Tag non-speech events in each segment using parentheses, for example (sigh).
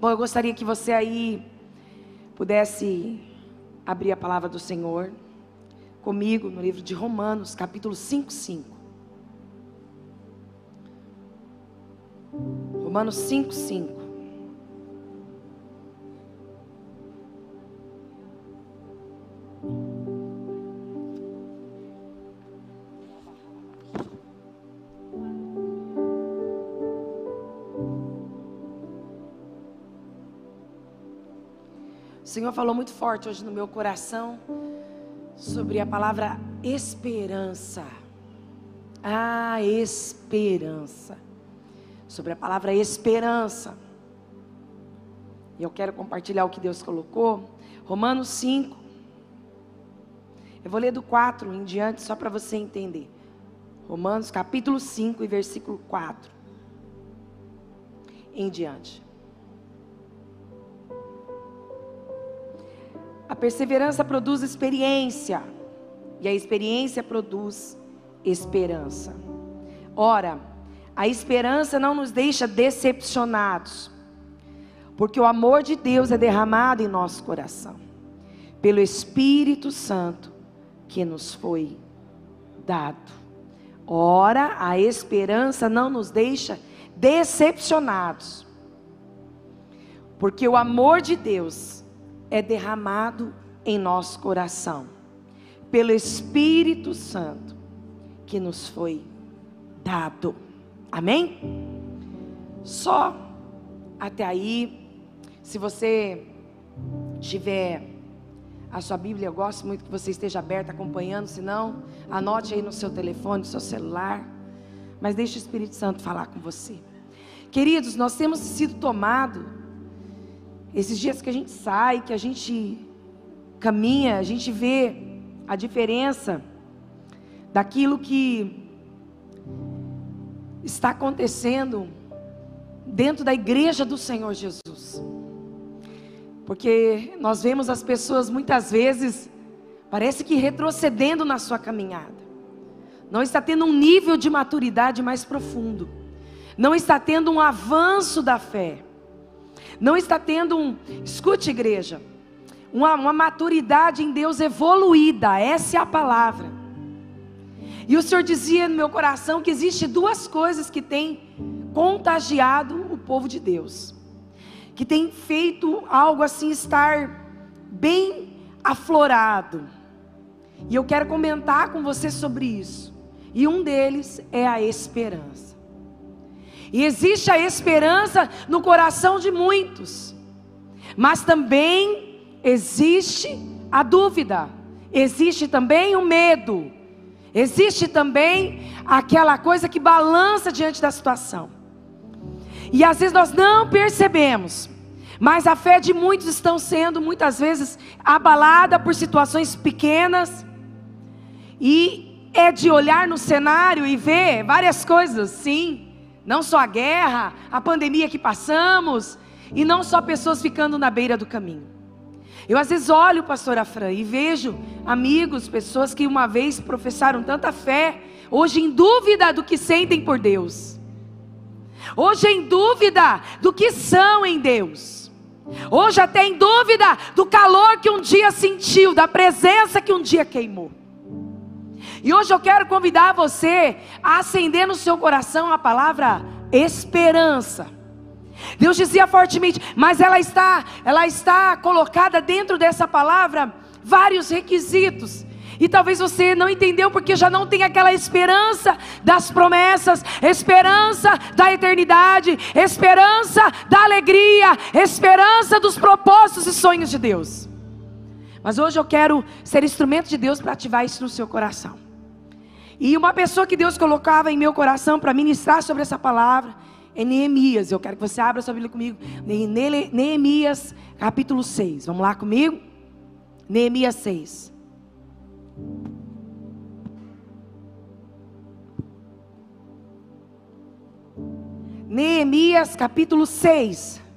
Bom, eu gostaria que você aí pudesse abrir a palavra do Senhor comigo no livro de Romanos, capítulo 5, 5. Romanos 5, 5. Senhor falou muito forte hoje no meu coração sobre a palavra esperança. A esperança. Sobre a palavra esperança. E eu quero compartilhar o que Deus colocou. Romanos 5. Eu vou ler do 4 em diante, só para você entender. Romanos capítulo 5 e versículo 4 em diante. Perseverança produz experiência, e a experiência produz esperança. Ora, a esperança não nos deixa decepcionados, porque o amor de Deus é derramado em nosso coração, pelo Espírito Santo que nos foi dado. Ora, a esperança não nos deixa decepcionados, porque o amor de Deus é derramado em nosso coração, pelo Espírito Santo que nos foi dado. Amém? Só até aí, se você tiver a sua Bíblia, eu gosto muito que você esteja aberta acompanhando, se não, anote aí no seu telefone, no seu celular, mas deixe o Espírito Santo falar com você. Queridos, nós temos sido tomados esses dias que a gente sai, que a gente caminha, a gente vê a diferença daquilo que está acontecendo dentro da igreja do Senhor Jesus. Porque nós vemos as pessoas muitas vezes, parece que retrocedendo na sua caminhada. Não está tendo um nível de maturidade mais profundo. Não está tendo um avanço da fé não está tendo um, escute igreja, uma, uma maturidade em Deus evoluída, essa é a palavra. E o Senhor dizia no meu coração que existe duas coisas que têm contagiado o povo de Deus, que tem feito algo assim estar bem aflorado. E eu quero comentar com você sobre isso. E um deles é a esperança. E existe a esperança no coração de muitos, mas também existe a dúvida, existe também o medo, existe também aquela coisa que balança diante da situação. E às vezes nós não percebemos, mas a fé de muitos estão sendo muitas vezes abalada por situações pequenas. E é de olhar no cenário e ver várias coisas, sim, não só a guerra, a pandemia que passamos, e não só pessoas ficando na beira do caminho. Eu às vezes olho, pastor Afran, e vejo amigos, pessoas que uma vez professaram tanta fé, hoje em dúvida do que sentem por Deus. Hoje em dúvida do que são em Deus. Hoje até em dúvida do calor que um dia sentiu, da presença que um dia queimou. E hoje eu quero convidar você a acender no seu coração a palavra esperança. Deus dizia fortemente, mas ela está, ela está colocada dentro dessa palavra vários requisitos. E talvez você não entendeu porque já não tem aquela esperança das promessas, esperança da eternidade, esperança da alegria, esperança dos propósitos e sonhos de Deus. Mas hoje eu quero ser instrumento de Deus para ativar isso no seu coração. E uma pessoa que Deus colocava em meu coração para ministrar sobre essa palavra é Neemias. Eu quero que você abra sua Bíblia comigo. Neemias, capítulo 6. Vamos lá comigo? Neemias 6. Neemias capítulo 6.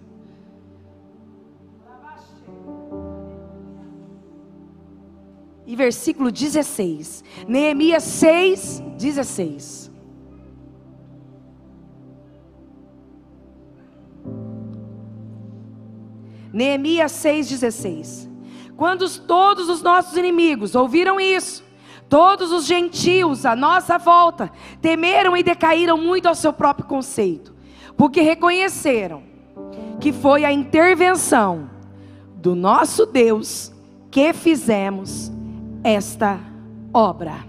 E versículo 16. Neemias 6, 16. Neemias 6,16. Quando todos os nossos inimigos ouviram isso, todos os gentios à nossa volta temeram e decaíram muito ao seu próprio conceito, porque reconheceram que foi a intervenção do nosso Deus que fizemos esta obra.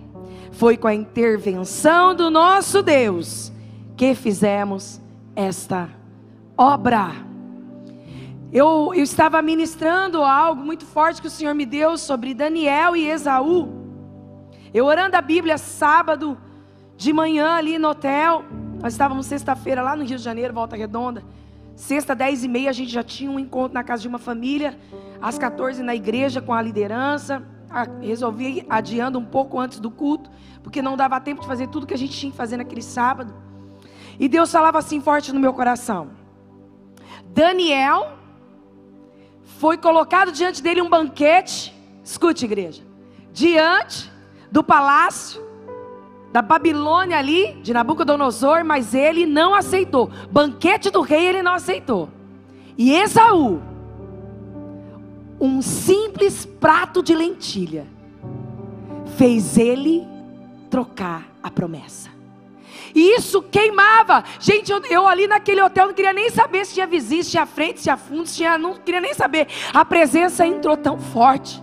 Foi com a intervenção do nosso Deus que fizemos esta obra. Eu, eu estava ministrando algo muito forte que o Senhor me deu sobre Daniel e Esaú. Eu orando a Bíblia sábado de manhã ali no hotel. Nós estávamos sexta-feira lá no Rio de Janeiro, Volta Redonda. Sexta, dez e meia, a gente já tinha um encontro na casa de uma família. Às 14 na igreja com a liderança. Resolvi adiando um pouco antes do culto, porque não dava tempo de fazer tudo que a gente tinha que fazer naquele sábado. E Deus falava assim forte no meu coração. Daniel foi colocado diante dele um banquete, escute, igreja, diante do palácio da Babilônia ali, de Nabucodonosor, mas ele não aceitou. Banquete do rei ele não aceitou. E Esaú, um simples prato de lentilha, fez ele trocar a promessa. E isso queimava. Gente, eu, eu, ali naquele hotel não queria nem saber se tinha vizinhos, se tinha frente, se tinha fundo, se tinha. Não queria nem saber. A presença entrou tão forte.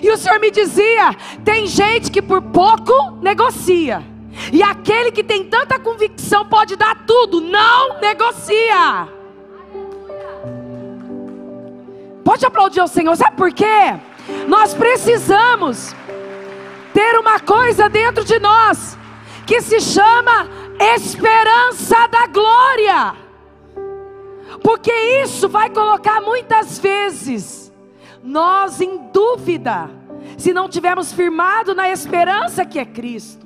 E o Senhor me dizia: tem gente que por pouco negocia. E aquele que tem tanta convicção pode dar tudo, não negocia. Pode aplaudir o Senhor, sabe por quê? Nós precisamos ter uma coisa dentro de nós que se chama esperança da glória. Porque isso vai colocar muitas vezes nós em dúvida, se não tivermos firmado na esperança que é Cristo.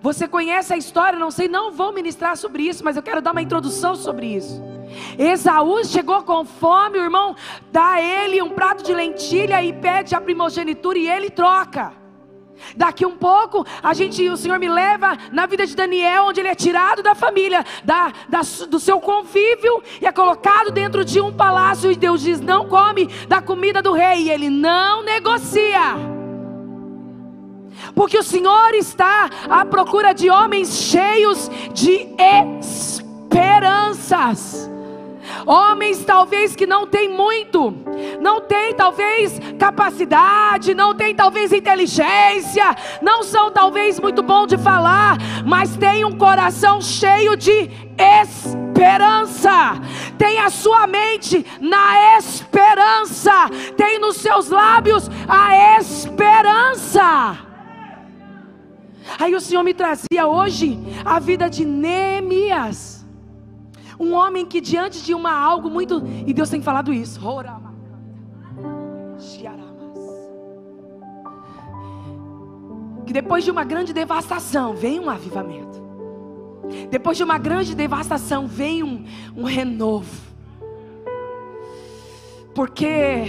Você conhece a história, não sei, não vou ministrar sobre isso, mas eu quero dar uma introdução sobre isso. Esaú chegou com fome, o irmão dá a ele um prato de lentilha e pede a primogenitura e ele troca. Daqui um pouco, a gente, o Senhor me leva na vida de Daniel, onde ele é tirado da família, da, da, do seu convívio e é colocado dentro de um palácio. E Deus diz: não come da comida do rei. E ele não negocia. Porque o Senhor está à procura de homens cheios de esperanças. Homens talvez que não têm muito, não têm talvez capacidade, não têm talvez inteligência, não são talvez muito bom de falar, mas têm um coração cheio de esperança. Tem a sua mente na esperança, tem nos seus lábios a esperança. Aí o Senhor me trazia hoje a vida de Neemias. Um homem que diante de uma algo muito. E Deus tem falado isso. Que depois de uma grande devastação vem um avivamento. Depois de uma grande devastação vem um, um renovo. Porque.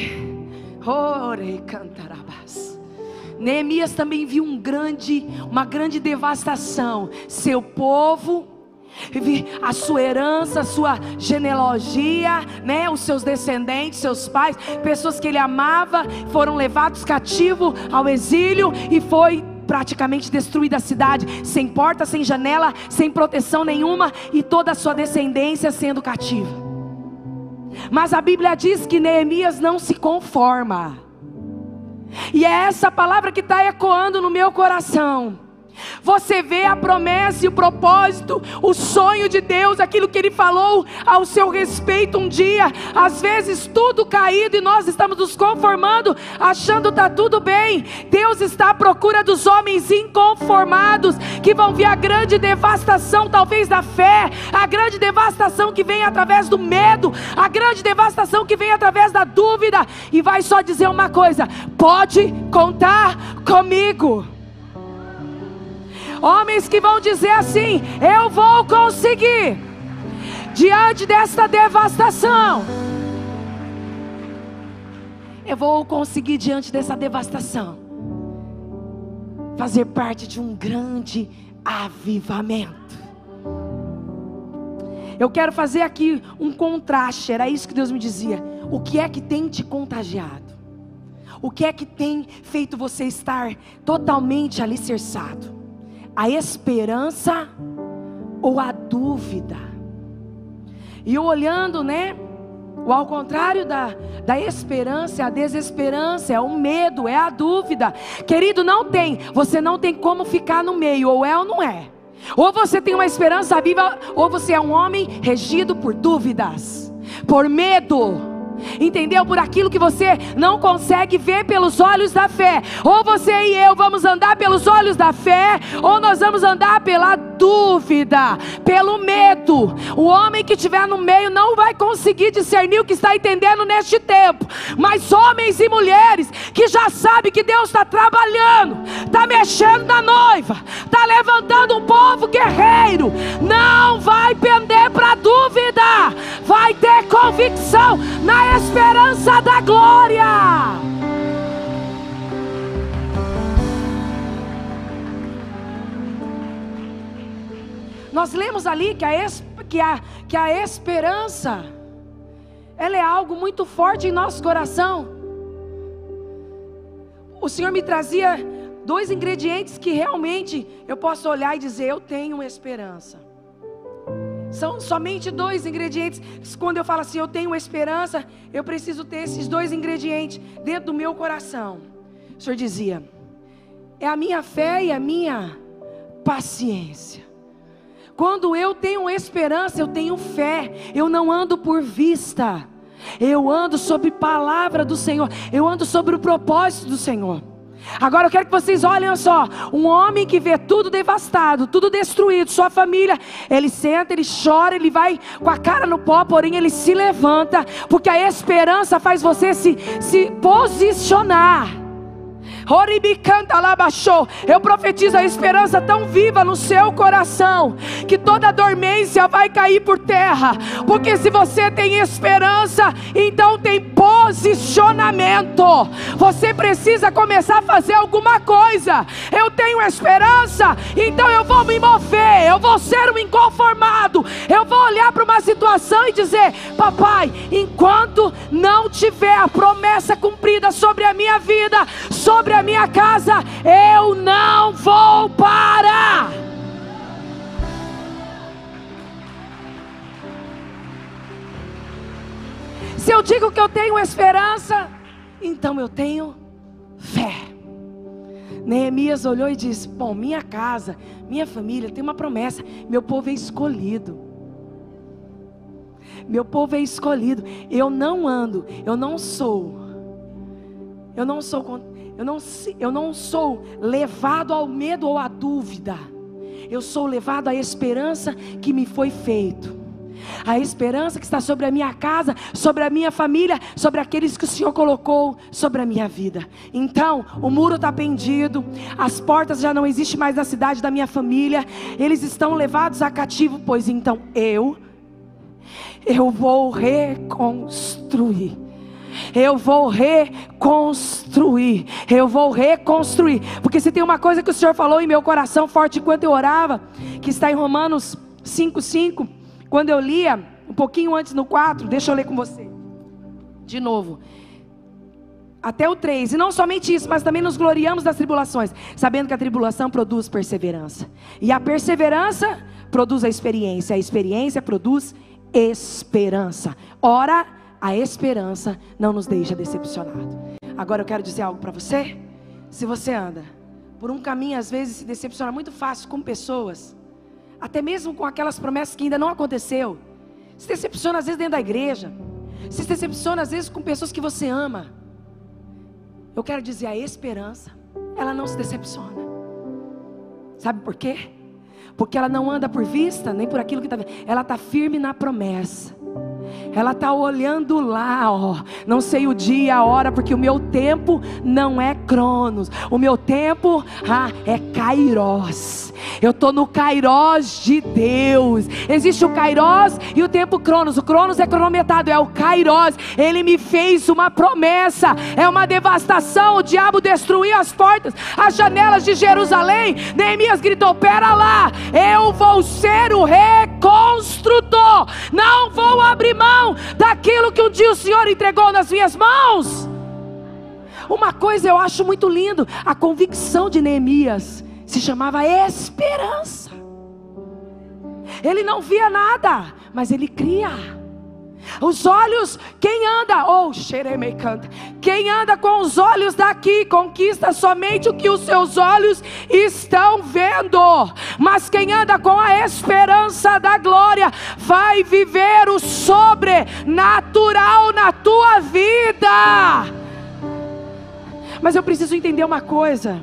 Neemias também viu um grande, uma grande devastação. Seu povo a sua herança, a sua genealogia, né, os seus descendentes, seus pais, pessoas que ele amava, foram levados cativo ao exílio e foi praticamente destruída a cidade, sem porta, sem janela, sem proteção nenhuma e toda a sua descendência sendo cativa. Mas a Bíblia diz que Neemias não se conforma. E é essa palavra que está ecoando no meu coração. Você vê a promessa e o propósito, o sonho de Deus, aquilo que Ele falou ao seu respeito um dia. Às vezes tudo caído e nós estamos nos conformando, achando está tudo bem. Deus está à procura dos homens inconformados que vão ver a grande devastação, talvez da fé, a grande devastação que vem através do medo, a grande devastação que vem através da dúvida. E vai só dizer uma coisa: pode contar comigo. Homens que vão dizer assim: Eu vou conseguir, diante desta devastação. Eu vou conseguir, diante dessa devastação, fazer parte de um grande avivamento. Eu quero fazer aqui um contraste, era isso que Deus me dizia. O que é que tem te contagiado? O que é que tem feito você estar totalmente alicerçado? A esperança ou a dúvida? E olhando, né? O ao contrário da, da esperança, a desesperança, é o medo, é a dúvida. Querido, não tem. Você não tem como ficar no meio, ou é ou não é. Ou você tem uma esperança viva, ou você é um homem regido por dúvidas, por medo entendeu? Por aquilo que você não consegue ver pelos olhos da fé. Ou você e eu vamos andar pelos olhos da fé, ou nós vamos andar pela dúvida, pelo medo. O homem que estiver no meio não vai conseguir discernir o que está entendendo neste tempo. Mas homens e mulheres que já sabem que Deus está trabalhando, está mexendo na noiva, está levantando um povo guerreiro, não vai pender para dúvida, vai ter convicção na esperança da glória. Nós lemos ali que a, que a, que a esperança, ela é algo muito forte em nosso coração. O Senhor me trazia dois ingredientes que realmente eu posso olhar e dizer: Eu tenho esperança. São somente dois ingredientes. Quando eu falo assim, eu tenho esperança, eu preciso ter esses dois ingredientes dentro do meu coração. O Senhor dizia: é a minha fé e a minha paciência. Quando eu tenho esperança, eu tenho fé. Eu não ando por vista. Eu ando sobre palavra do Senhor. Eu ando sobre o propósito do Senhor. Agora eu quero que vocês olhem só. Um homem que vê tudo devastado, tudo destruído, sua família, ele senta, ele chora, ele vai com a cara no pó, porém ele se levanta, porque a esperança faz você se, se posicionar. Eu profetizo a esperança tão viva no seu coração que toda dormência vai cair por terra. Porque se você tem esperança, então tem posicionamento. Você precisa começar a fazer alguma coisa. Eu tenho esperança, então eu vou me mover. Eu vou ser um inconformado. Eu vou olhar para uma situação e dizer: Papai, enquanto não tiver a promessa cumprida sobre a minha vida, sobre a minha casa, eu não vou parar. Se eu digo que eu tenho esperança, então eu tenho fé. Neemias olhou e disse: Bom, minha casa, minha família tem uma promessa, meu povo é escolhido. Meu povo é escolhido. Eu não ando, eu não sou. Eu não sou eu não, eu não sou levado ao medo ou à dúvida. Eu sou levado à esperança que me foi feito. A esperança que está sobre a minha casa, sobre a minha família, sobre aqueles que o Senhor colocou sobre a minha vida. Então, o muro está pendido, as portas já não existem mais na cidade da minha família, eles estão levados a cativo, pois então eu, eu vou reconstruir eu vou reconstruir. Eu vou reconstruir. Porque se tem uma coisa que o Senhor falou em meu coração forte enquanto eu orava, que está em Romanos 5,5, quando eu lia, um pouquinho antes no 4, deixa eu ler com você. De novo. Até o 3, e não somente isso, mas também nos gloriamos das tribulações, sabendo que a tribulação produz perseverança, e a perseverança produz a experiência, a experiência produz esperança. Ora, a esperança não nos deixa decepcionado. Agora eu quero dizer algo para você. Se você anda por um caminho, às vezes se decepciona muito fácil com pessoas, até mesmo com aquelas promessas que ainda não aconteceu. Se decepciona às vezes dentro da igreja. Se decepciona às vezes com pessoas que você ama. Eu quero dizer, a esperança, ela não se decepciona. Sabe por quê? Porque ela não anda por vista, nem por aquilo que está vendo. Ela está firme na promessa. Ela está olhando lá, ó. Não sei o dia, a hora, porque o meu tempo não é Cronos. O meu tempo ah, é Kairos. Eu estou no Kairos de Deus. Existe o Kairos e o tempo Cronos. O Cronos é cronometrado, é o Kairos. Ele me fez uma promessa. É uma devastação. O diabo destruiu as portas, as janelas de Jerusalém. Neemias gritou: Pera lá, eu vou ser o reconstrutor. Não vou abrir mão daquilo que um dia o Senhor entregou nas minhas mãos. Uma coisa eu acho muito lindo, a convicção de Neemias se chamava esperança. Ele não via nada, mas ele cria. Os olhos, quem anda, ou oh, canta, quem anda com os olhos daqui conquista somente o que os seus olhos estão vendo. Mas quem anda com a esperança da glória vai viver o sobrenatural na tua vida. Mas eu preciso entender uma coisa.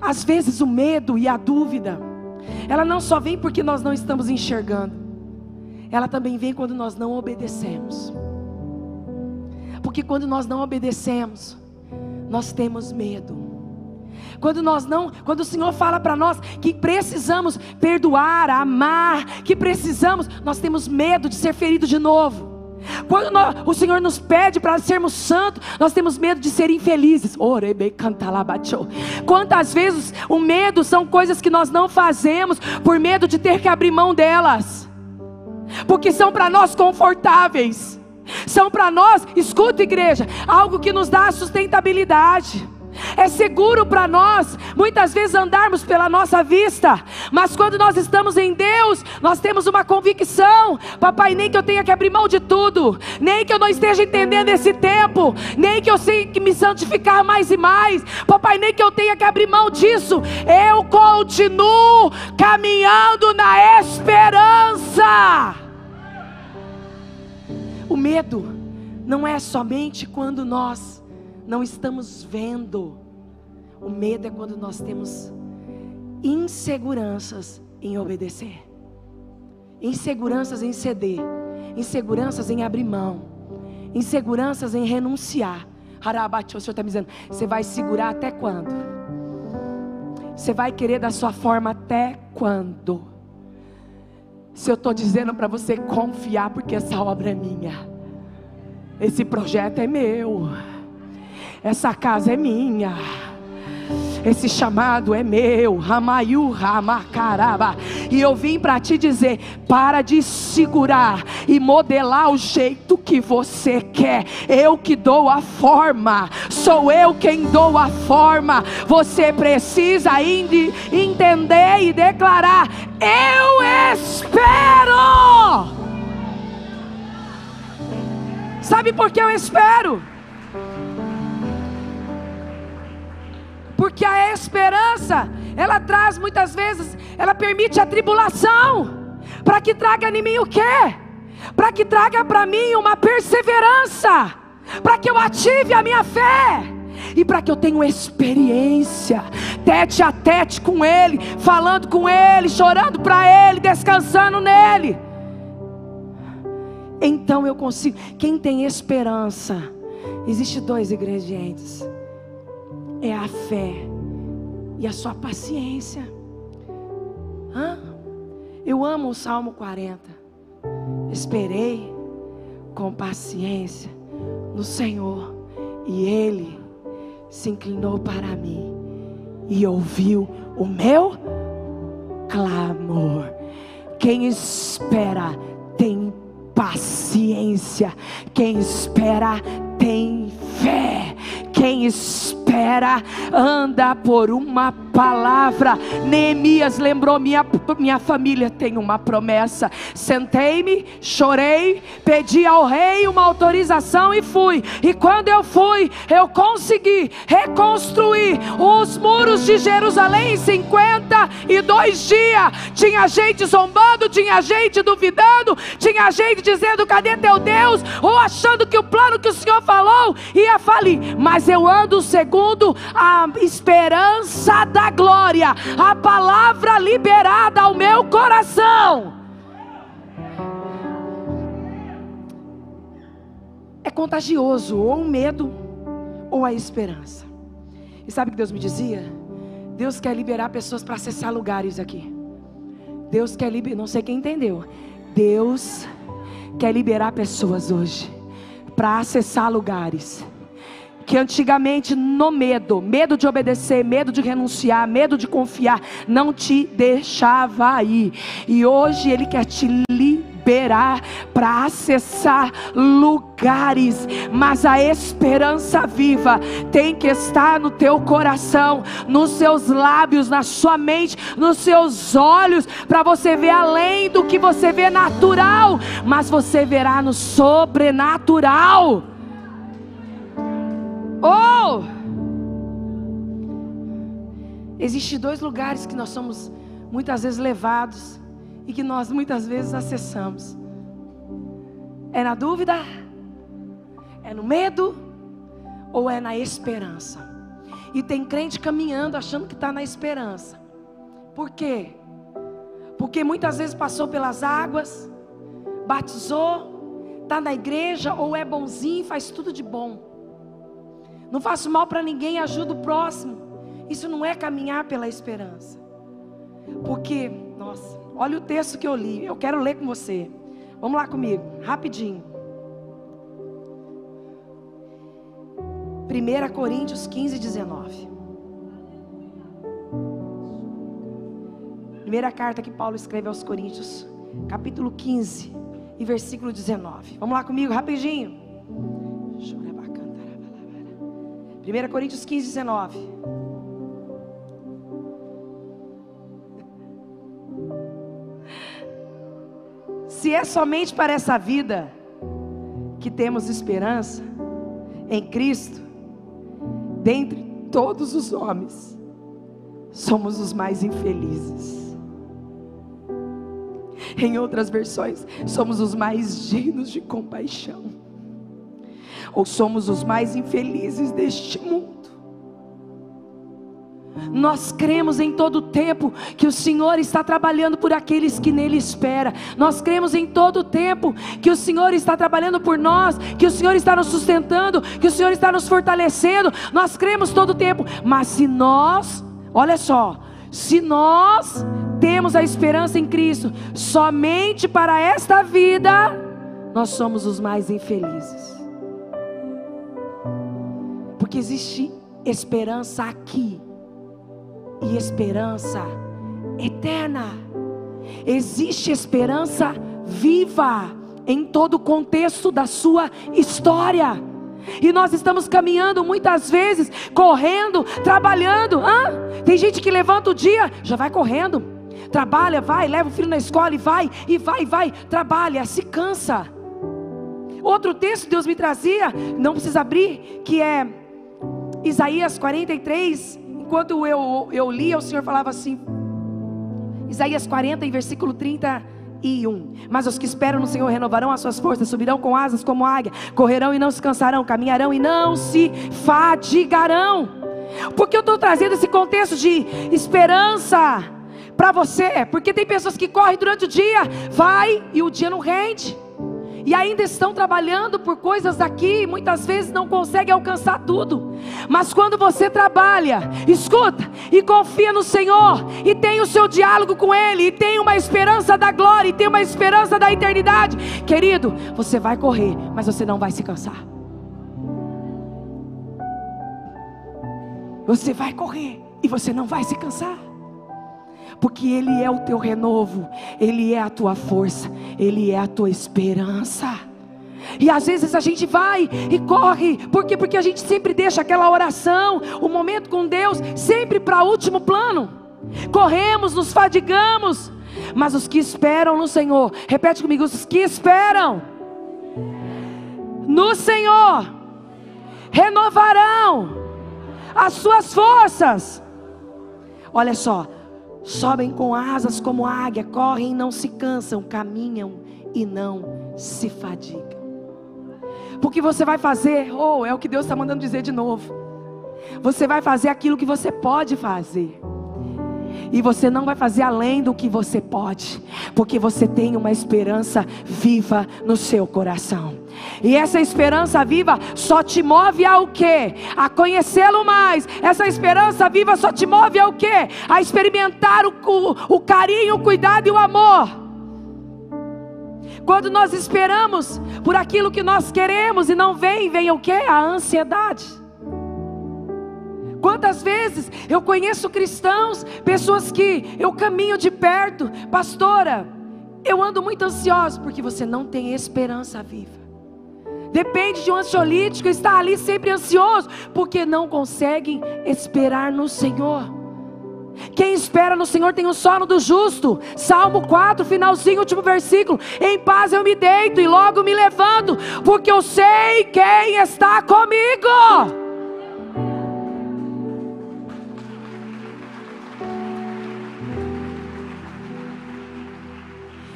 Às vezes o medo e a dúvida, ela não só vem porque nós não estamos enxergando, ela também vem quando nós não obedecemos. Porque quando nós não obedecemos, nós temos medo. Quando nós não, quando o Senhor fala para nós que precisamos perdoar, amar, que precisamos, nós temos medo de ser ferido de novo. Quando nós, o Senhor nos pede para sermos santos, nós temos medo de ser infelizes. Quantas vezes o medo são coisas que nós não fazemos por medo de ter que abrir mão delas, porque são para nós confortáveis, são para nós, escuta igreja, algo que nos dá sustentabilidade. É seguro para nós, muitas vezes, andarmos pela nossa vista, mas quando nós estamos em Deus, nós temos uma convicção: Papai, nem que eu tenha que abrir mão de tudo, nem que eu não esteja entendendo esse tempo, nem que eu tenha que me santificar mais e mais, Papai, nem que eu tenha que abrir mão disso, eu continuo caminhando na esperança. O medo não é somente quando nós não estamos vendo. O medo é quando nós temos inseguranças em obedecer, inseguranças em ceder, inseguranças em abrir mão, inseguranças em renunciar. Harabate, o Senhor está me dizendo: você vai segurar até quando? Você vai querer da sua forma até quando? Se eu estou dizendo para você confiar, porque essa obra é minha, esse projeto é meu. Essa casa é minha. Esse chamado é meu, Ramayu Ramacaraba. E eu vim para te dizer: para de segurar e modelar o jeito que você quer. Eu que dou a forma, sou eu quem dou a forma. Você precisa entender e declarar: Eu espero. Sabe por que eu espero? Porque a esperança, ela traz muitas vezes, ela permite a tribulação, para que traga em mim o quê? Para que traga para mim uma perseverança, para que eu ative a minha fé e para que eu tenha experiência, tete a tete com Ele, falando com Ele, chorando para Ele, descansando nele. Então eu consigo. Quem tem esperança, existe dois ingredientes é a fé e a sua paciência. Hã? Eu amo o Salmo 40. Esperei com paciência no Senhor, e Ele se inclinou para mim e ouviu o meu clamor. Quem espera tem paciência, quem espera tem fé, quem espera anda por uma palavra. Neemias lembrou: minha, minha família tem uma promessa. Sentei-me, chorei, pedi ao rei uma autorização e fui. E quando eu fui, eu consegui reconstruir os muros de Jerusalém em 52 dias. Tinha gente zombando, tinha gente duvidando, tinha gente dizendo: cadê teu Deus? Ou achando que o plano que o Senhor falou ia falir. Mas eu ando segundo a esperança da glória, a palavra liberada ao meu coração. contagioso, ou o medo, ou a esperança. E sabe o que Deus me dizia? Deus quer liberar pessoas para acessar lugares aqui. Deus quer liberar, não sei quem entendeu. Deus quer liberar pessoas hoje para acessar lugares que antigamente no medo, medo de obedecer, medo de renunciar, medo de confiar, não te deixava ir. E hoje ele quer te liberar para acessar lugares, mas a esperança viva tem que estar no teu coração, nos seus lábios, na sua mente, nos seus olhos, para você ver além do que você vê natural, mas você verá no sobrenatural. Oh! Existem dois lugares que nós somos muitas vezes levados e que nós muitas vezes acessamos. É na dúvida? É no medo? Ou é na esperança? E tem crente caminhando achando que está na esperança. Por quê? Porque muitas vezes passou pelas águas, batizou, está na igreja ou é bonzinho, faz tudo de bom. Não faço mal para ninguém, ajudo o próximo. Isso não é caminhar pela esperança. Porque, nossa, olha o texto que eu li. Eu quero ler com você. Vamos lá comigo, rapidinho. 1 Coríntios 15, 19. Primeira carta que Paulo escreve aos Coríntios, capítulo 15 e versículo 19. Vamos lá comigo, rapidinho. 1 Coríntios 15, 19. Se é somente para essa vida que temos esperança em Cristo, dentre todos os homens, somos os mais infelizes. Em outras versões, somos os mais dignos de compaixão ou somos os mais infelizes deste mundo. Nós cremos em todo o tempo que o Senhor está trabalhando por aqueles que nele espera. Nós cremos em todo o tempo que o Senhor está trabalhando por nós, que o Senhor está nos sustentando, que o Senhor está nos fortalecendo. Nós cremos todo o tempo. Mas se nós, olha só, se nós temos a esperança em Cristo somente para esta vida, nós somos os mais infelizes. Porque existe esperança aqui e esperança eterna. Existe esperança viva em todo o contexto da sua história. E nós estamos caminhando muitas vezes, correndo, trabalhando. Hã? Tem gente que levanta o dia, já vai correndo. Trabalha, vai, leva o filho na escola e vai, e vai, e vai, trabalha, se cansa. Outro texto Deus me trazia, não precisa abrir, que é Isaías 43, enquanto eu, eu lia, o Senhor falava assim, Isaías 40, em versículo 31. Mas os que esperam no Senhor renovarão as suas forças, subirão com asas como águia, correrão e não se cansarão, caminharão e não se fadigarão. Porque eu estou trazendo esse contexto de esperança para você, porque tem pessoas que correm durante o dia, vai e o dia não rende e ainda estão trabalhando por coisas aqui, muitas vezes não conseguem alcançar tudo. Mas quando você trabalha, escuta e confia no Senhor, e tem o seu diálogo com Ele, e tem uma esperança da glória, e tem uma esperança da eternidade, querido, você vai correr, mas você não vai se cansar. Você vai correr e você não vai se cansar porque Ele é o teu renovo, Ele é a tua força, Ele é a tua esperança. E às vezes a gente vai e corre, por quê? Porque a gente sempre deixa aquela oração, o momento com Deus, sempre para último plano. Corremos, nos fadigamos, mas os que esperam no Senhor, repete comigo: os que esperam no Senhor renovarão as suas forças. Olha só, sobem com asas como águia, correm e não se cansam, caminham e não se fadigam. Porque você vai fazer, ou oh, é o que Deus está mandando dizer de novo. Você vai fazer aquilo que você pode fazer. E você não vai fazer além do que você pode, porque você tem uma esperança viva no seu coração. E essa esperança viva só te move ao quê? A conhecê-lo mais. Essa esperança viva só te move ao quê? A experimentar o, o, o carinho, o cuidado e o amor. Quando nós esperamos por aquilo que nós queremos e não vem, vem o que? A ansiedade. Quantas vezes eu conheço cristãos, pessoas que eu caminho de perto, pastora, eu ando muito ansioso porque você não tem esperança viva. Depende de um ansiolítico, está ali sempre ansioso, porque não conseguem esperar no Senhor. Quem espera no Senhor tem o sono do justo. Salmo 4, finalzinho, último versículo. Em paz eu me deito e logo me levanto, porque eu sei quem está comigo.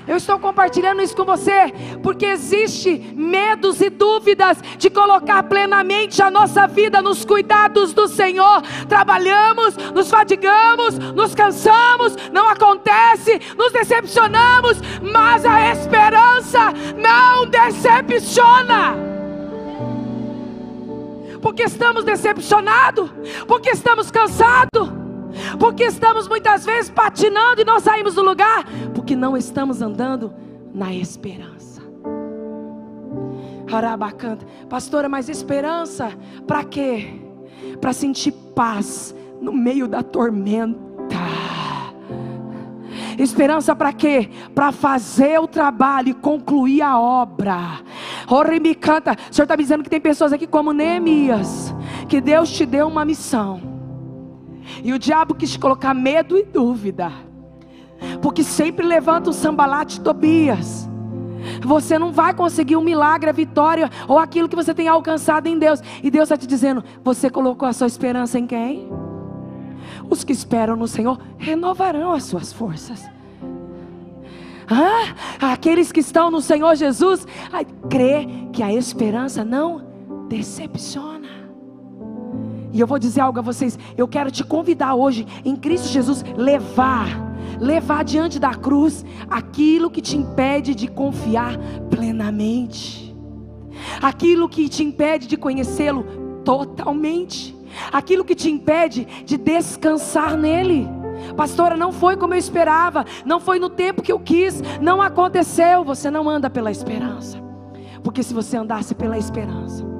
Eu estou compartilhando isso com você porque existe medos e dúvidas de colocar plenamente a nossa vida nos cuidados do Senhor. Trabalhamos, nos fadigamos, nos cansamos, não acontece, nos decepcionamos, mas a esperança não decepciona. Porque estamos decepcionados, porque estamos cansados porque estamos muitas vezes patinando e não saímos do lugar, porque não estamos andando na esperança. Arabacanta, pastora, mas esperança para quê? Para sentir paz no meio da tormenta. Esperança para quê? Para fazer o trabalho e concluir a obra. me canta. O Senhor está me dizendo que tem pessoas aqui como Neemias, que Deus te deu uma missão. E o diabo quis colocar medo e dúvida. Porque sempre levanta o sambalate Tobias. Você não vai conseguir um milagre, a vitória ou aquilo que você tem alcançado em Deus. E Deus está te dizendo: você colocou a sua esperança em quem? Os que esperam no Senhor renovarão as suas forças. Ah, aqueles que estão no Senhor Jesus, crê que a esperança não decepciona. E eu vou dizer algo a vocês. Eu quero te convidar hoje, em Cristo Jesus, levar, levar diante da cruz aquilo que te impede de confiar plenamente, aquilo que te impede de conhecê-lo totalmente, aquilo que te impede de descansar nele. Pastora, não foi como eu esperava, não foi no tempo que eu quis, não aconteceu. Você não anda pela esperança, porque se você andasse pela esperança,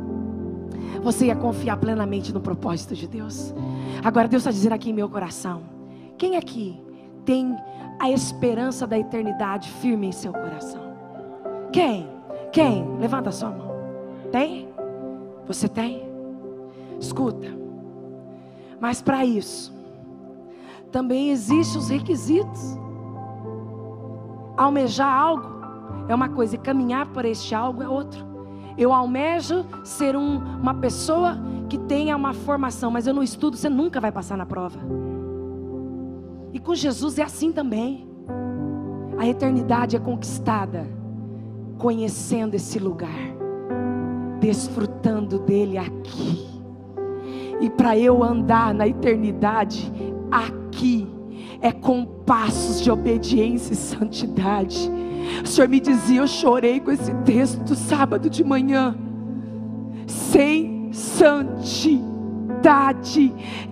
você ia confiar plenamente no propósito de Deus. Agora, Deus está dizendo aqui em meu coração: quem aqui tem a esperança da eternidade firme em seu coração? Quem? Quem? Levanta a sua mão. Tem? Você tem? Escuta. Mas para isso, também existem os requisitos. Almejar algo é uma coisa e caminhar por este algo é outro. Eu almejo ser um, uma pessoa que tenha uma formação, mas eu não estudo, você nunca vai passar na prova. E com Jesus é assim também. A eternidade é conquistada conhecendo esse lugar, desfrutando dele aqui. E para eu andar na eternidade aqui, é com passos de obediência e santidade o Senhor me dizia, eu chorei com esse texto sábado de manhã. Sem santidade,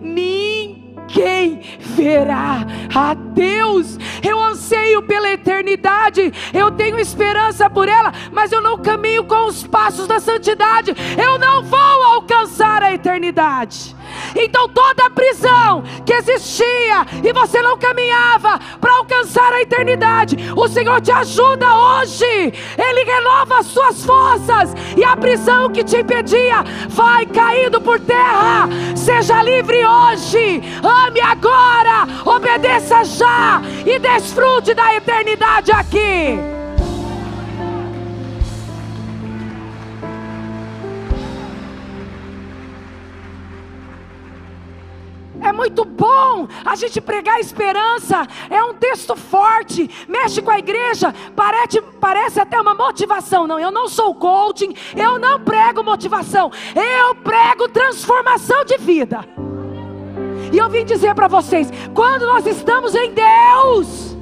ninguém verá a Deus. Eu anseio pela eternidade, eu tenho esperança por ela, mas eu não caminho com os passos da santidade. Eu não vou alcançar a eternidade. Então toda a prisão que existia e você não caminhava para alcançar a eternidade, o Senhor te ajuda hoje. Ele renova as suas forças e a prisão que te impedia vai caindo por terra. Seja livre hoje. Ame agora. Obedeça já e desfrute da eternidade aqui. Muito bom a gente pregar esperança. É um texto forte, mexe com a igreja, parece, parece até uma motivação. Não, eu não sou coaching, eu não prego motivação, eu prego transformação de vida. E eu vim dizer para vocês: quando nós estamos em Deus,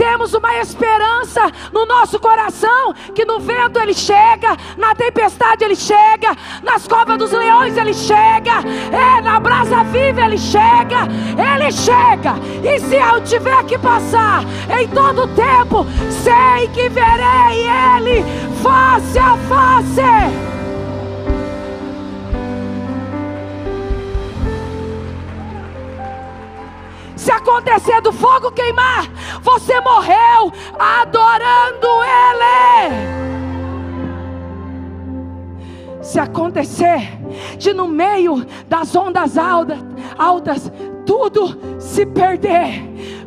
temos uma esperança no nosso coração que no vento ele chega, na tempestade ele chega, nas covas dos leões ele chega, é, na brasa viva ele chega, ele chega. E se eu tiver que passar em todo tempo, sei que verei ele face a face. Se acontecer do fogo queimar, você morreu adorando Ele. Se acontecer de no meio das ondas altas, altas tudo se perder,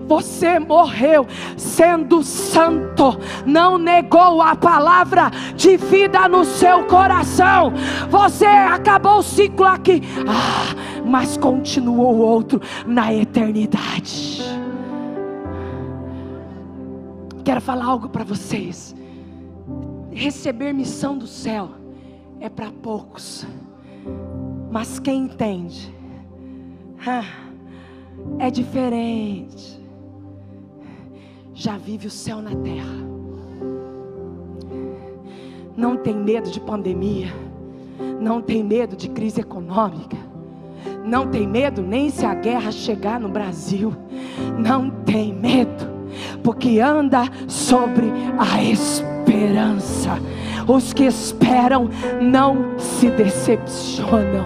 você morreu sendo santo, não negou a palavra de vida no seu coração. Você acabou o ciclo aqui, ah, mas continuou outro na eternidade. Quero falar algo para vocês. Receber missão do céu é para poucos, mas quem entende, é diferente já vive o céu na terra. Não tem medo de pandemia, não tem medo de crise econômica, não tem medo nem se a guerra chegar no Brasil, não tem medo, porque anda sobre a esperança os que esperam não se decepcionam,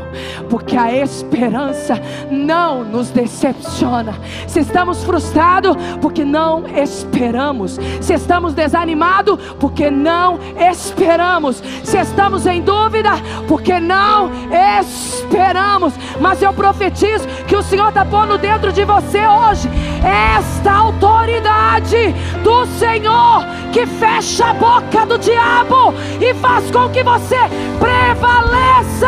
porque a esperança não nos decepciona. Se estamos frustrados, porque não esperamos. Se estamos desanimados, porque não esperamos. Se estamos em dúvida, porque não esperamos. Mas eu profetizo que o Senhor está pondo dentro de você hoje esta autoridade do Senhor que fecha a boca do diabo e faz com que você prevaleça.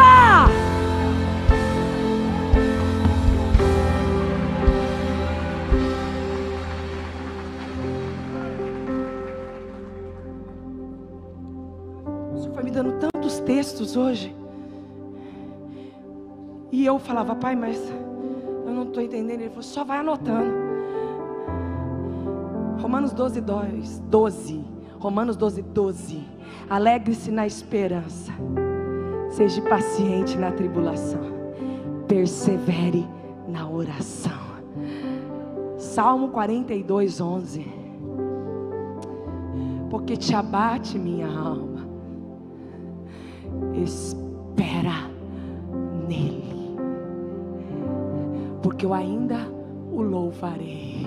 O Senhor foi me dando tantos textos hoje. E eu falava, pai, mas eu não estou entendendo. Ele falou, só vai anotando. Romanos 12, 2, 12. Romanos 12, 12. Alegre-se na esperança. Seja paciente na tribulação. Persevere na oração. Salmo 42, 11. Porque te abate minha alma. Espera nele. Porque eu ainda o louvarei.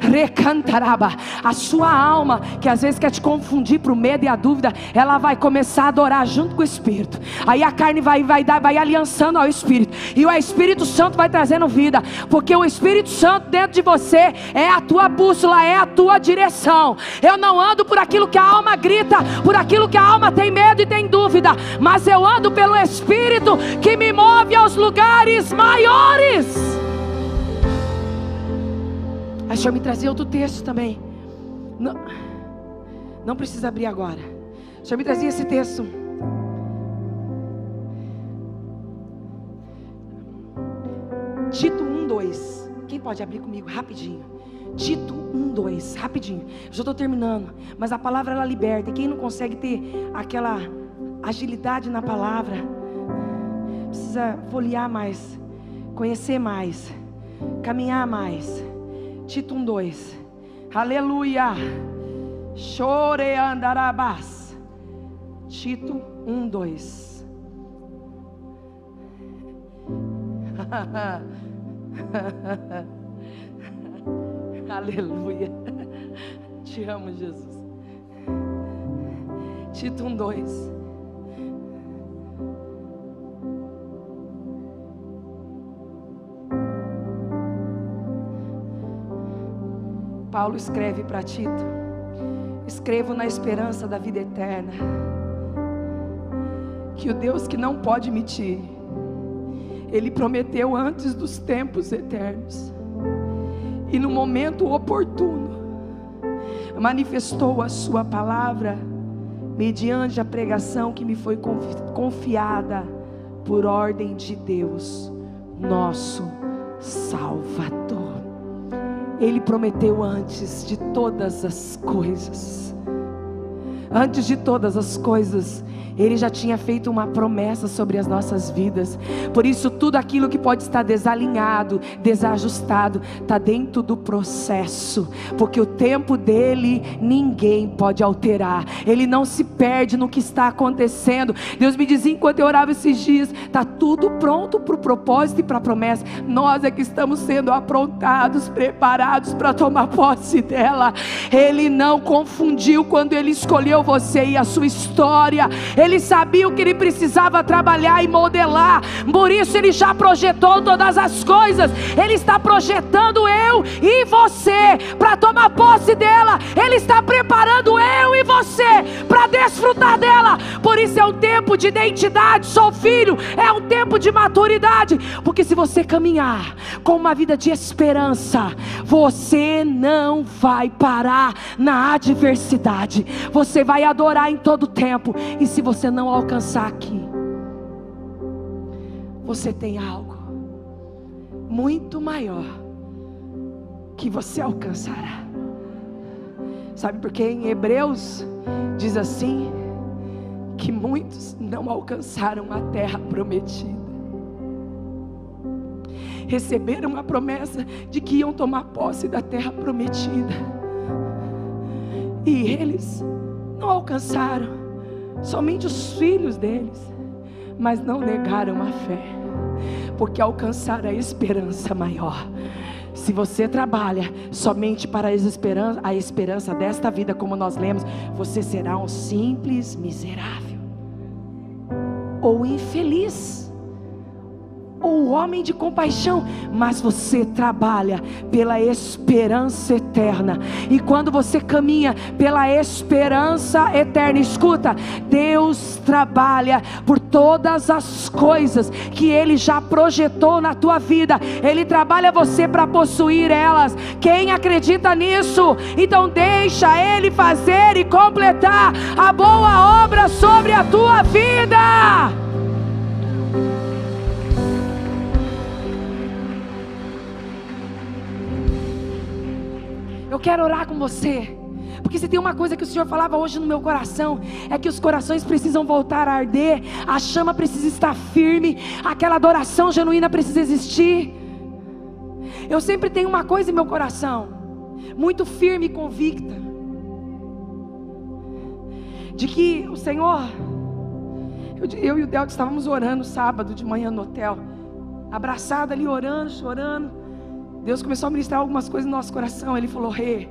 Recantaraba. A sua alma, que às vezes quer te confundir para o medo e a dúvida, ela vai começar a adorar junto com o Espírito. Aí a carne vai, vai, dar, vai aliançando ao Espírito. E o Espírito Santo vai trazendo vida. Porque o Espírito Santo dentro de você é a tua bússola, é a tua direção. Eu não ando por aquilo que a alma grita, por aquilo que a alma tem medo e tem dúvida. Mas eu ando pelo Espírito que me move aos lugares maiores. Aí o Senhor me trazia outro texto também. Não, não precisa abrir agora. O Senhor me trazia esse texto. Tito 1, 2. Quem pode abrir comigo rapidinho? Tito 1, 2, rapidinho. Já estou terminando. Mas a palavra ela liberta. E quem não consegue ter aquela agilidade na palavra, precisa folhear mais, conhecer mais, caminhar mais. Tito 1, 2. Aleluia. Chore andarabás. Tito 1, 2. (laughs) Aleluia. Te amo, Jesus. Tito 1, 2. Paulo escreve para Tito: escrevo na esperança da vida eterna, que o Deus que não pode mentir, Ele prometeu antes dos tempos eternos, e no momento oportuno, manifestou a Sua palavra, mediante a pregação que me foi confiada por ordem de Deus, nosso Salvador. Ele prometeu antes de todas as coisas. Antes de todas as coisas, ele já tinha feito uma promessa sobre as nossas vidas. Por isso, tudo aquilo que pode estar desalinhado, desajustado, está dentro do processo. Porque o tempo dele ninguém pode alterar. Ele não se perde no que está acontecendo. Deus me dizia enquanto eu orava esses dias: está tudo pronto para o propósito e para a promessa. Nós é que estamos sendo aprontados, preparados para tomar posse dela. Ele não confundiu quando ele escolheu você e a sua história. Ele sabia o que ele precisava trabalhar e modelar, por isso ele já projetou todas as coisas. Ele está projetando eu e você para tomar posse dela, ele está preparando eu e você para desfrutar dela. Por isso é um tempo de identidade, sou filho, é um tempo de maturidade, porque se você caminhar com uma vida de esperança, você não vai parar na adversidade, você vai adorar em todo tempo, e se você você não alcançar aqui, você tem algo muito maior que você alcançará. Sabe por que em Hebreus diz assim: que muitos não alcançaram a terra prometida. Receberam a promessa de que iam tomar posse da terra prometida. E eles não alcançaram somente os filhos deles, mas não negaram a fé, porque alcançaram a esperança maior. Se você trabalha somente para a esperança, a esperança desta vida, como nós lemos, você será um simples miserável ou infeliz ou homem de compaixão, mas você trabalha pela esperança eterna. E quando você caminha pela esperança eterna, escuta, Deus trabalha por todas as coisas que ele já projetou na tua vida. Ele trabalha você para possuir elas. Quem acredita nisso? Então deixa ele fazer e completar a boa obra sobre a tua vida. Quero orar com você. Porque se tem uma coisa que o Senhor falava hoje no meu coração, é que os corações precisam voltar a arder, a chama precisa estar firme, aquela adoração genuína precisa existir. Eu sempre tenho uma coisa em meu coração, muito firme e convicta, de que o Senhor, eu, eu e o Delta estávamos orando sábado de manhã no hotel, abraçado ali, orando, chorando. Deus começou a ministrar algumas coisas no nosso coração. Ele falou: Rê,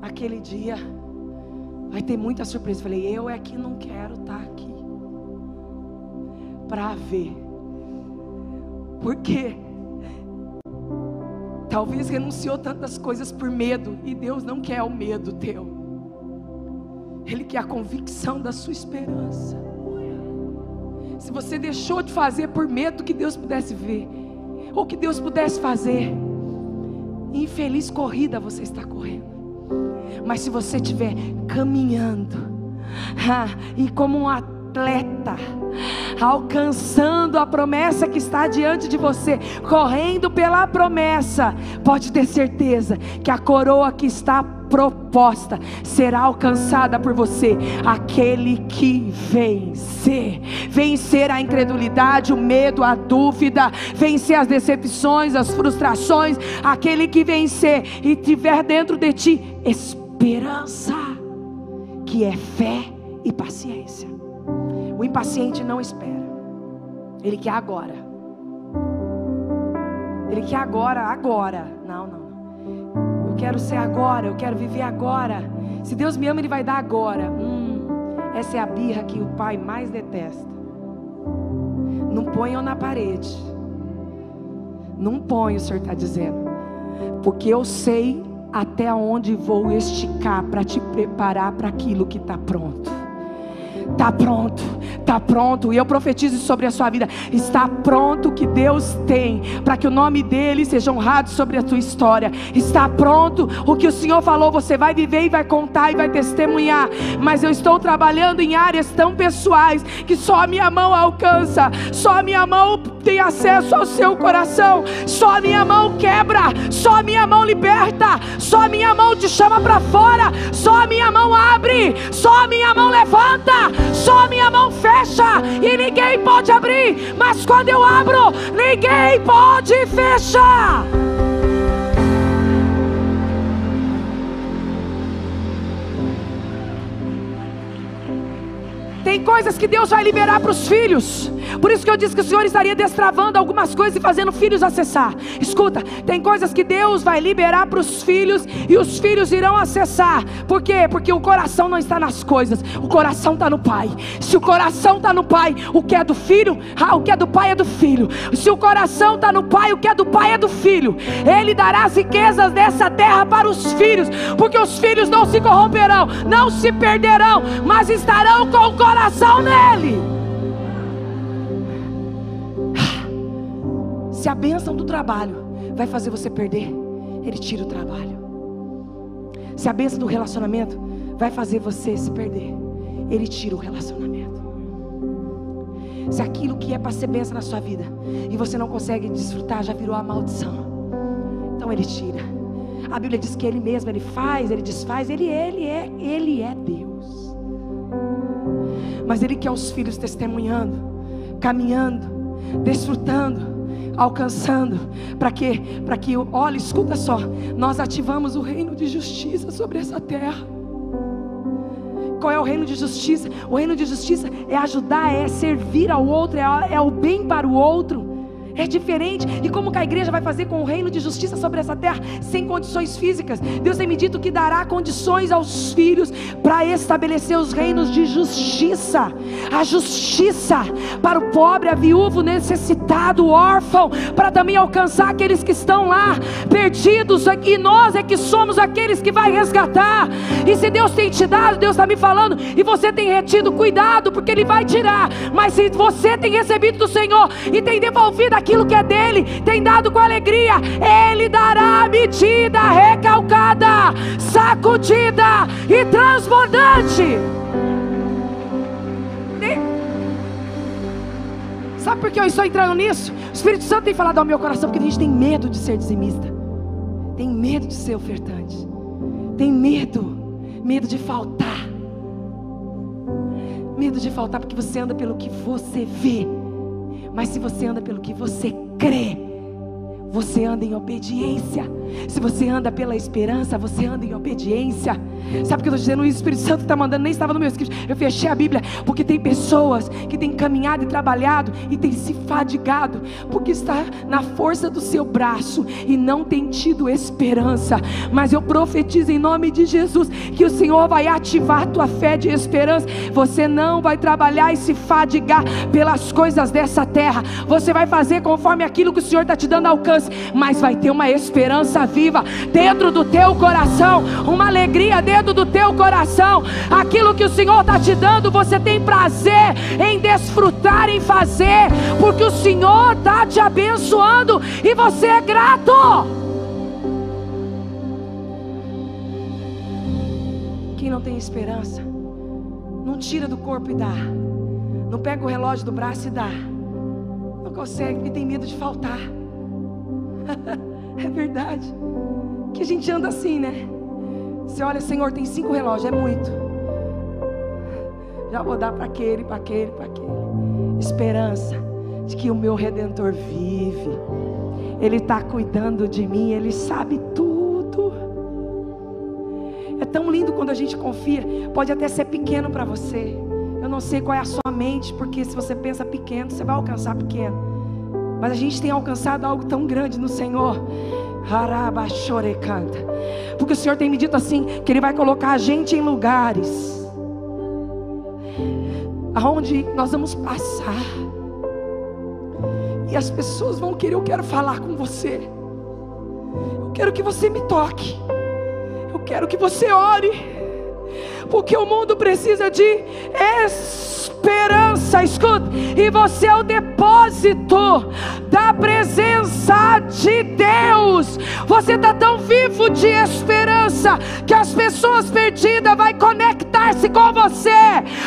aquele dia vai ter muita surpresa. Eu falei: Eu é que não quero estar tá aqui para ver, porque talvez renunciou tantas coisas por medo e Deus não quer o medo teu. Ele quer a convicção da sua esperança. Se você deixou de fazer por medo que Deus pudesse ver, ou que Deus pudesse fazer. Infeliz corrida você está correndo. Mas se você estiver caminhando, e como um atleta, alcançando a promessa que está diante de você, correndo pela promessa, pode ter certeza que a coroa que está proposta será alcançada por você, aquele que vencer, vencer a incredulidade, o medo, a dúvida, vencer as decepções, as frustrações, aquele que vencer e tiver dentro de ti esperança, que é fé e paciência. O impaciente não espera, ele quer agora. Ele quer agora, agora. Não, quero ser agora, eu quero viver agora. Se Deus me ama, Ele vai dar agora. Hum, essa é a birra que o pai mais detesta. Não ponham na parede. Não põe, o Senhor está dizendo. Porque eu sei até onde vou esticar para te preparar para aquilo que está pronto. Está pronto, está pronto. E eu profetizo sobre a sua vida. Está pronto o que Deus tem para que o nome dele seja honrado sobre a tua história. Está pronto o que o Senhor falou. Você vai viver e vai contar e vai testemunhar. Mas eu estou trabalhando em áreas tão pessoais que só a minha mão alcança, só a minha mão tem acesso ao seu coração. Só a minha mão quebra, só a minha mão liberta, só a minha mão te chama para fora, só a minha mão abre, só a minha mão levanta, só minha mão fecha e ninguém pode abrir. Mas quando eu abro, ninguém pode fechar. Tem coisas que Deus vai liberar para os filhos. Por isso que eu disse que o Senhor estaria destravando algumas coisas e fazendo filhos acessar. Escuta, tem coisas que Deus vai liberar para os filhos e os filhos irão acessar. Por quê? Porque o coração não está nas coisas, o coração está no Pai. Se o coração está no Pai, o que é do filho, ah, o que é do Pai é do filho. Se o coração está no Pai, o que é do Pai é do filho. Ele dará as riquezas dessa terra para os filhos, porque os filhos não se corromperão, não se perderão, mas estarão com o coração nele. Se a bênção do trabalho vai fazer você perder, ele tira o trabalho. Se a bênção do relacionamento vai fazer você se perder, ele tira o relacionamento. Se aquilo que é para ser bênção na sua vida e você não consegue desfrutar, já virou a maldição, então ele tira. A Bíblia diz que ele mesmo, ele faz, ele desfaz, ele, ele é, ele é Deus. Mas ele quer os filhos testemunhando, caminhando, desfrutando alcançando, para que, para que, olha, escuta só, nós ativamos o reino de justiça sobre essa terra. Qual é o reino de justiça? O reino de justiça é ajudar, é servir ao outro, é, é o bem para o outro é diferente. E como que a igreja vai fazer com o reino de justiça sobre essa terra sem condições físicas? Deus tem me dito que dará condições aos filhos para estabelecer os reinos de justiça. A justiça para o pobre, a viúvo, necessitado, o órfão, para também alcançar aqueles que estão lá perdidos. E nós é que somos aqueles que vai resgatar. E se Deus tem te dado, Deus está me falando, e você tem retido, cuidado, porque Ele vai tirar. Mas se você tem recebido do Senhor e tem devolvido aquilo aquilo que é dele, tem dado com alegria, ele dará a medida recalcada, sacudida e transbordante. Sabe por que eu estou entrando nisso? O Espírito Santo tem falado ao meu coração porque a gente tem medo de ser dizimista, tem medo de ser ofertante, tem medo, medo de faltar, medo de faltar porque você anda pelo que você vê mas se você anda pelo que você crê, você anda em obediência. Se você anda pela esperança, você anda em obediência. Sabe o que eu estou dizendo? O Espírito Santo está mandando, nem estava no meu escrito. Eu fechei a Bíblia, porque tem pessoas que têm caminhado e trabalhado e têm se fadigado, porque está na força do seu braço e não tem tido esperança. Mas eu profetizo em nome de Jesus que o Senhor vai ativar a tua fé de esperança. Você não vai trabalhar e se fadigar pelas coisas dessa terra. Você vai fazer conforme aquilo que o Senhor está te dando alcance mas vai ter uma esperança viva dentro do teu coração, uma alegria dentro do teu coração. Aquilo que o Senhor está te dando, você tem prazer em desfrutar, em fazer, porque o Senhor está te abençoando e você é grato. Quem não tem esperança, não tira do corpo e dá. Não pega o relógio do braço e dá. Não consegue porque tem medo de faltar. (laughs) é verdade. Que a gente anda assim, né? Você olha, Senhor, tem cinco relógios, é muito. Já vou dar para aquele, para aquele, para aquele. Esperança de que o meu redentor vive. Ele está cuidando de mim, ele sabe tudo. É tão lindo quando a gente confia. Pode até ser pequeno para você. Eu não sei qual é a sua mente, porque se você pensa pequeno, você vai alcançar pequeno. Mas a gente tem alcançado algo tão grande no Senhor. canta. Porque o Senhor tem me dito assim: que Ele vai colocar a gente em lugares aonde nós vamos passar. E as pessoas vão querer, eu quero falar com você. Eu quero que você me toque. Eu quero que você ore. Porque o mundo precisa de esperança escuta, e você é o depósito da presença de Deus. Você está tão vivo de esperança que as pessoas perdidas vai conectar-se com você,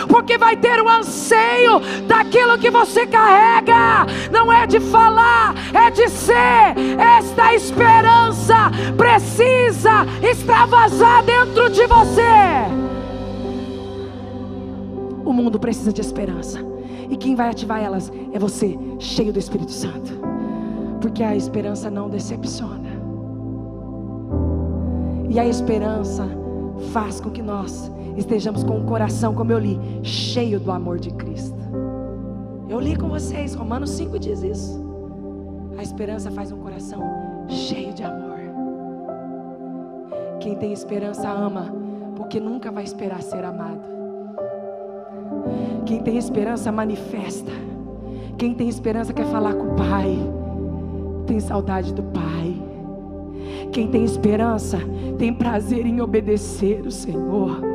porque vai ter um anseio daquilo que você carrega. Não é de falar, é de ser. Esta esperança precisa extravasar dentro de você. O mundo precisa de esperança. E quem vai ativar elas é você, cheio do Espírito Santo. Porque a esperança não decepciona. E a esperança faz com que nós estejamos com o coração, como eu li, cheio do amor de Cristo. Eu li com vocês, Romanos 5 diz isso. A esperança faz um coração cheio de amor. Quem tem esperança ama, porque nunca vai esperar ser amado. Quem tem esperança manifesta. Quem tem esperança quer falar com o Pai. Tem saudade do Pai. Quem tem esperança tem prazer em obedecer o Senhor.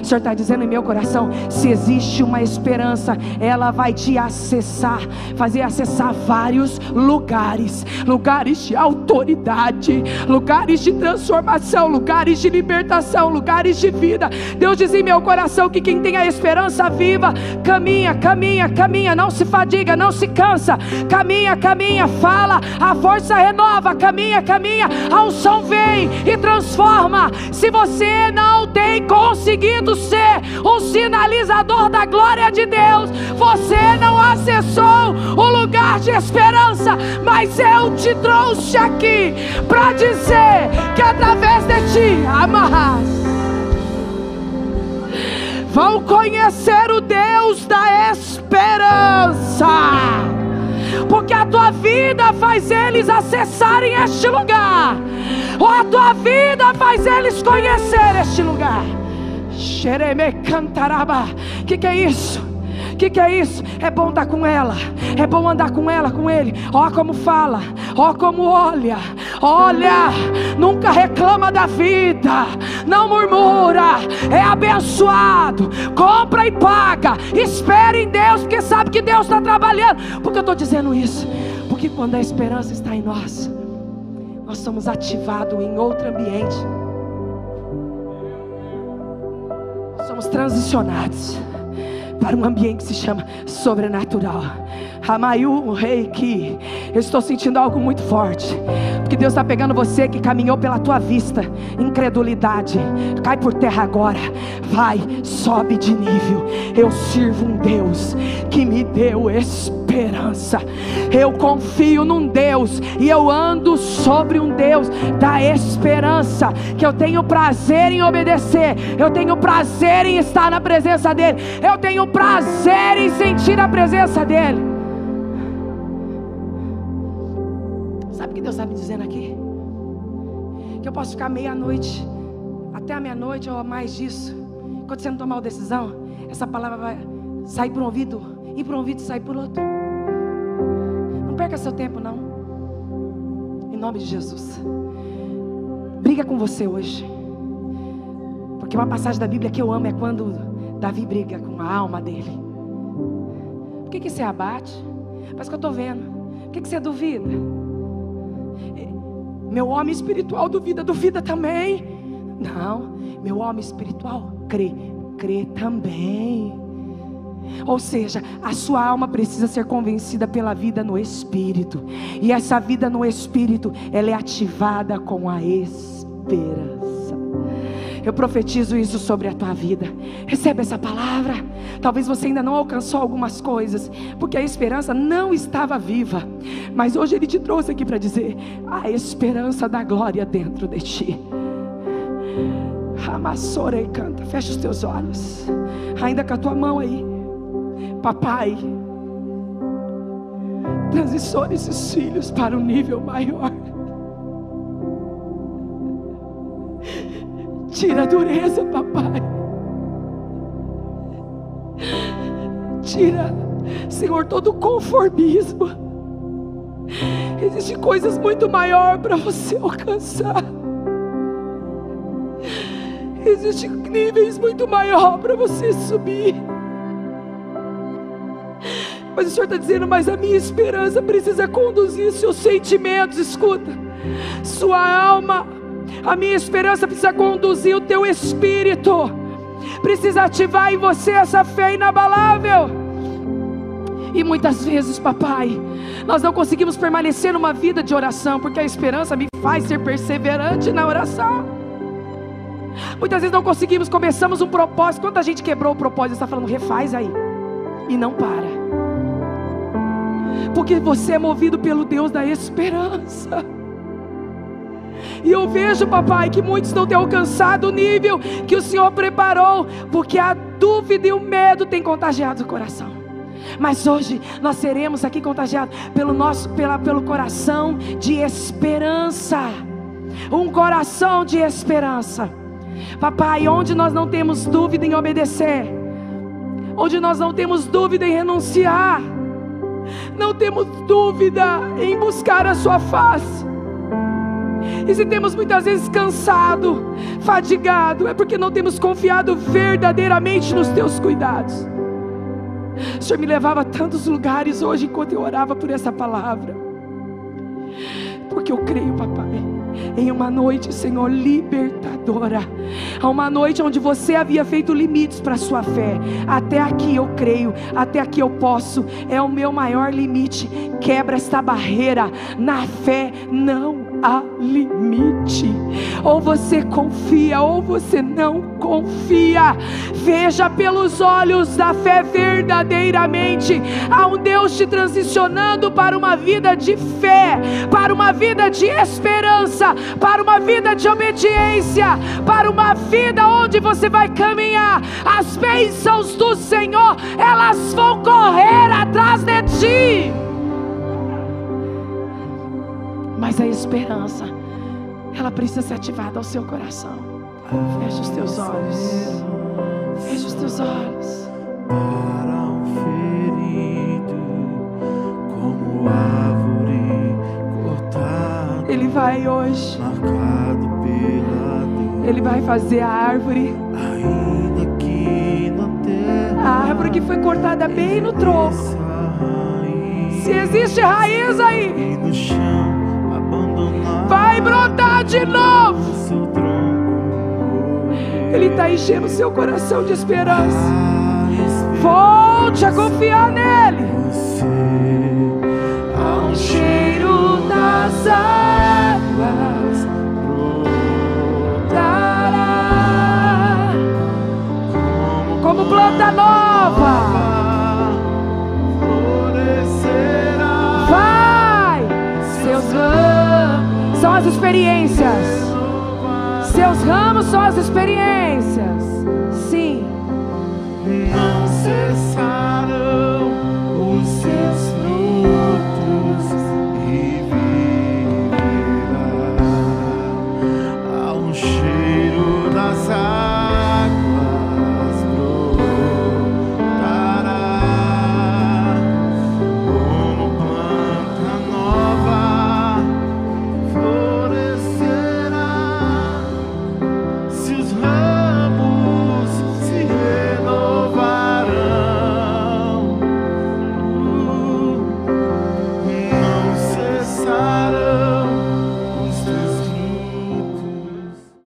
O Senhor está dizendo em meu coração: se existe uma esperança, ela vai te acessar, fazer acessar vários lugares lugares de autoridade, lugares de transformação, lugares de libertação, lugares de vida. Deus diz em meu coração que quem tem a esperança viva, caminha, caminha, caminha, não se fadiga, não se cansa, caminha, caminha, fala, a força renova, caminha, caminha, a unção vem e transforma. Se você não tem conseguido ser um sinalizador da glória de Deus, você não acessou o lugar de esperança, mas eu te trouxe aqui para dizer que através de ti, amarras, vão conhecer o Deus da esperança porque a tua vida faz eles acessarem este lugar, ou a tua vida faz eles conhecer este lugar. Xereme cantaraba, que que é isso? que, que é isso? É bom estar com ela, é bom andar com ela, com ele. Ó como fala, ó como olha, olha, nunca reclama da vida, não murmura, é abençoado, compra e paga, espere em Deus, porque sabe que Deus está trabalhando. Por que eu estou dizendo isso? Porque quando a esperança está em nós, nós somos ativados em outro ambiente. Somos transicionados para um ambiente que se chama sobrenatural. Amayu, rei, que eu estou sentindo algo muito forte, porque Deus está pegando você que caminhou pela tua vista, incredulidade, cai por terra agora, vai, sobe de nível. Eu sirvo um Deus que me deu esperança. Eu confio num Deus e eu ando sobre um Deus da esperança, que eu tenho prazer em obedecer, eu tenho prazer em estar na presença dEle, eu tenho prazer em sentir a presença dEle. Sabe o que Deus está me dizendo aqui? Que eu posso ficar meia-noite, até a meia-noite ou mais disso. Quando você não tomar uma decisão, essa palavra vai sair por um ouvido e por um ouvido sair por outro. Não perca seu tempo, não. Em nome de Jesus. Briga com você hoje. Porque uma passagem da Bíblia que eu amo é quando Davi briga com a alma dele. Por que, que você abate? Parece que eu estou vendo. Por que, que você duvida? Meu homem espiritual duvida, duvida também. Não, meu homem espiritual crê, crê também. Ou seja, a sua alma precisa ser convencida pela vida no espírito. E essa vida no espírito, ela é ativada com a esperança. Eu profetizo isso sobre a tua vida. Recebe essa palavra. Talvez você ainda não alcançou algumas coisas, porque a esperança não estava viva. Mas hoje Ele te trouxe aqui para dizer: a esperança da glória dentro de ti. Amassora e canta. Fecha os teus olhos. Ainda com a tua mão aí. Papai. Transicione esses filhos para um nível maior. Tira a dureza, papai. Tira, Senhor, todo o conformismo. Existem coisas muito maiores para você alcançar. Existem níveis muito maiores para você subir. Mas o Senhor está dizendo, mas a minha esperança precisa conduzir seus sentimentos, escuta, sua alma, a minha esperança precisa conduzir o teu espírito, precisa ativar em você essa fé inabalável. E muitas vezes, papai, nós não conseguimos permanecer numa vida de oração, porque a esperança me faz ser perseverante na oração. Muitas vezes não conseguimos, começamos um propósito. Quanta gente quebrou o propósito, está falando, refaz aí. E não para. Porque você é movido pelo Deus da esperança. E eu vejo, papai, que muitos não têm alcançado o nível que o Senhor preparou, porque a dúvida e o medo têm contagiado o coração. Mas hoje nós seremos aqui contagiados pelo nosso pela, pelo coração de esperança. Um coração de esperança. Papai, onde nós não temos dúvida em obedecer, onde nós não temos dúvida em renunciar, não temos dúvida em buscar a Sua face. E se temos muitas vezes cansado, fadigado, é porque não temos confiado verdadeiramente nos Teus cuidados. O Senhor me levava a tantos lugares hoje enquanto eu orava por essa palavra. Porque eu creio, papai, em uma noite, Senhor, libertadora. A uma noite onde você havia feito limites para a sua fé. Até aqui eu creio, até aqui eu posso. É o meu maior limite. Quebra esta barreira. Na fé não há limite. Ou você confia, ou você não confia. Veja pelos olhos da fé verdadeiramente. Há um Deus te transicionando para uma vida de fé, para uma vida de esperança, para uma vida de obediência, para uma vida onde você vai caminhar. As bênçãos do Senhor, elas vão correr atrás de ti. Mas a esperança, ela precisa ser ativada ao seu coração. Feche os teus olhos. Feche os teus olhos. Para um ferido, como árvore cortada. Ele vai hoje. Marcado pela dor. Ele vai fazer a árvore. Ainda que na terra. A árvore que foi cortada bem no tronco. Se existe raiz aí. E no chão vai brotar de novo. Ele está enchendo o seu coração de esperança. Volte a confiar nele. Ao cheiro das águas brotará como planta nova. são as experiências. Seus ramos são as experiências. Sim. Não cessar.